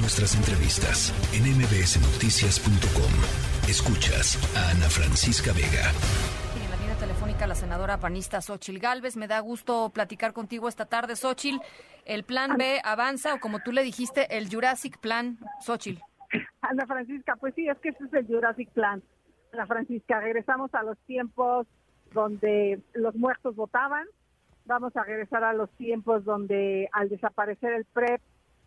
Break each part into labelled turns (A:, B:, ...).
A: nuestras entrevistas en mbsnoticias.com. Escuchas a Ana Francisca Vega.
B: En la línea telefónica la senadora panista Xochil Gálvez. Me da gusto platicar contigo esta tarde, Xochil. ¿El plan B avanza o como tú le dijiste, el Jurassic Plan, Xochil?
C: Ana Francisca, pues sí, es que ese es el Jurassic Plan. Ana Francisca, regresamos a los tiempos donde los muertos votaban, vamos a regresar a los tiempos donde al desaparecer el PREP,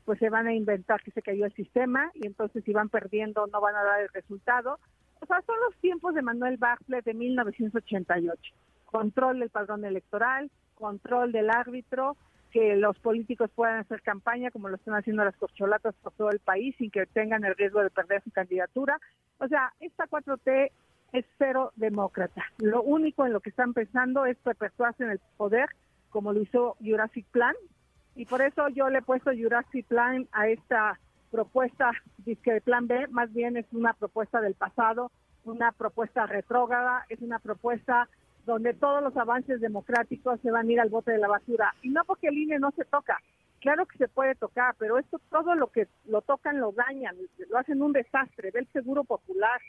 C: pues se van a inventar que se cayó el sistema y entonces si van perdiendo no van a dar el resultado. O sea, son los tiempos de Manuel Bartlett de 1988. Control del padrón electoral, control del árbitro, que los políticos puedan hacer campaña como lo están haciendo las corcholatas por todo el país sin que tengan el riesgo de perder su candidatura. O sea, esta 4T es cero demócrata. Lo único en lo que están pensando es perpetuarse en el poder, como lo hizo Jurassic Plan, y por eso yo le he puesto Jurassic Plan a esta propuesta, que el plan B más bien es una propuesta del pasado, una propuesta retrógrada, es una propuesta donde todos los avances democráticos se van a ir al bote de la basura. Y no porque el INE no se toca, claro que se puede tocar, pero esto todo lo que lo tocan lo dañan, lo hacen un desastre, ve el seguro popular,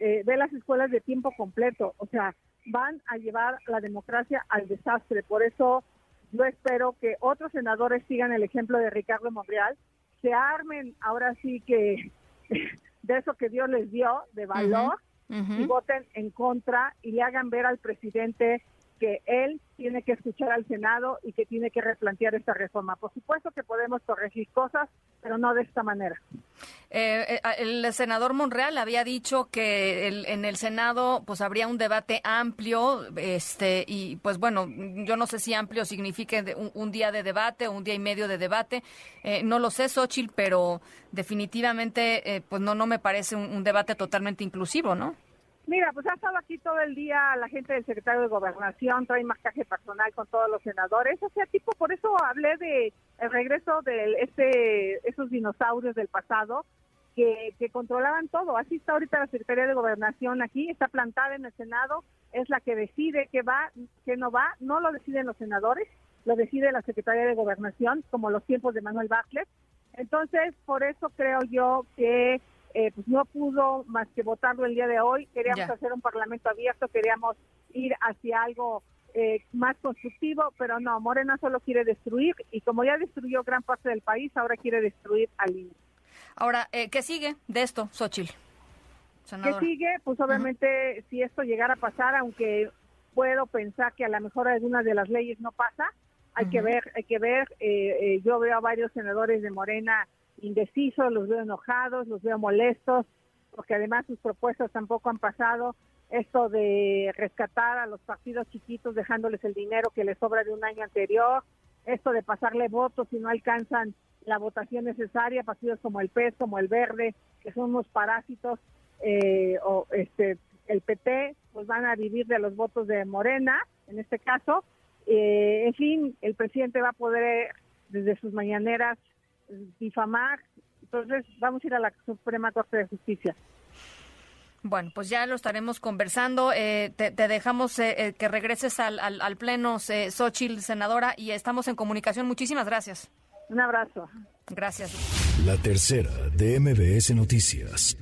C: eh, ve las escuelas de tiempo completo, o sea, van a llevar la democracia al desastre. Por eso yo espero que otros senadores sigan el ejemplo de Ricardo Monreal, se armen ahora sí que de eso que Dios les dio, de valor, y voten en contra y le hagan ver al presidente que él tiene que escuchar al Senado y que tiene que replantear esta reforma. Por supuesto que podemos corregir cosas, pero no de esta manera.
B: Eh, eh, el senador Monreal había dicho que en el Senado pues habría un debate amplio, este y pues bueno, yo no sé si amplio signifique un, día de debate o un día y medio de debate, eh, no lo sé, Xochitl, pero definitivamente pues no no me parece un debate totalmente inclusivo, ¿no?
C: Mira, pues ha estado aquí todo el día la gente del secretario de Gobernación, trae marcaje personal con todos los senadores, o sea, tipo, por eso hablé de el regreso de este, esos dinosaurios del pasado que, que controlaban todo. Así está ahorita la Secretaría de Gobernación aquí, está plantada en el Senado, es la que decide qué va, qué no va, no lo deciden los senadores, lo decide la Secretaría de Gobernación, como los tiempos de Manuel Bartlett. Entonces, por eso creo yo que eh, pues no pudo más que votarlo el día de hoy. Queríamos hacer un parlamento abierto, queríamos ir hacia algo eh, más constructivo, pero no, Morena solo quiere destruir y como ya destruyó gran parte del país, ahora quiere destruir al INE.
B: Ahora, eh, ¿qué sigue de esto, Xochitl?
C: ¿Qué sigue? Pues obviamente si esto llegara a pasar, aunque puedo pensar que a lo mejor alguna de las leyes no pasa, hay que ver, hay que ver. yo veo a varios senadores de Morena indecisos, los veo enojados, los veo molestos, porque además sus propuestas tampoco han pasado. Esto de rescatar a los partidos chiquitos dejándoles el dinero que les sobra de un año anterior, esto de pasarle votos si no alcanzan la votación necesaria, partidos como el PES, como el Verde, que son unos parásitos, eh, o este el PT, pues van a vivir de los votos de Morena, en este caso. Eh, en fin, el presidente va a poder desde sus mañaneras difamar. Entonces, vamos a ir a la Suprema Corte de Justicia.
B: Bueno, pues ya lo estaremos conversando. Eh, te, dejamos eh, eh, que regreses al, al, Pleno, eh, Xochitl, senadora, y estamos en comunicación. Muchísimas gracias.
C: Un abrazo.
B: Gracias.
A: La tercera de MBS Noticias.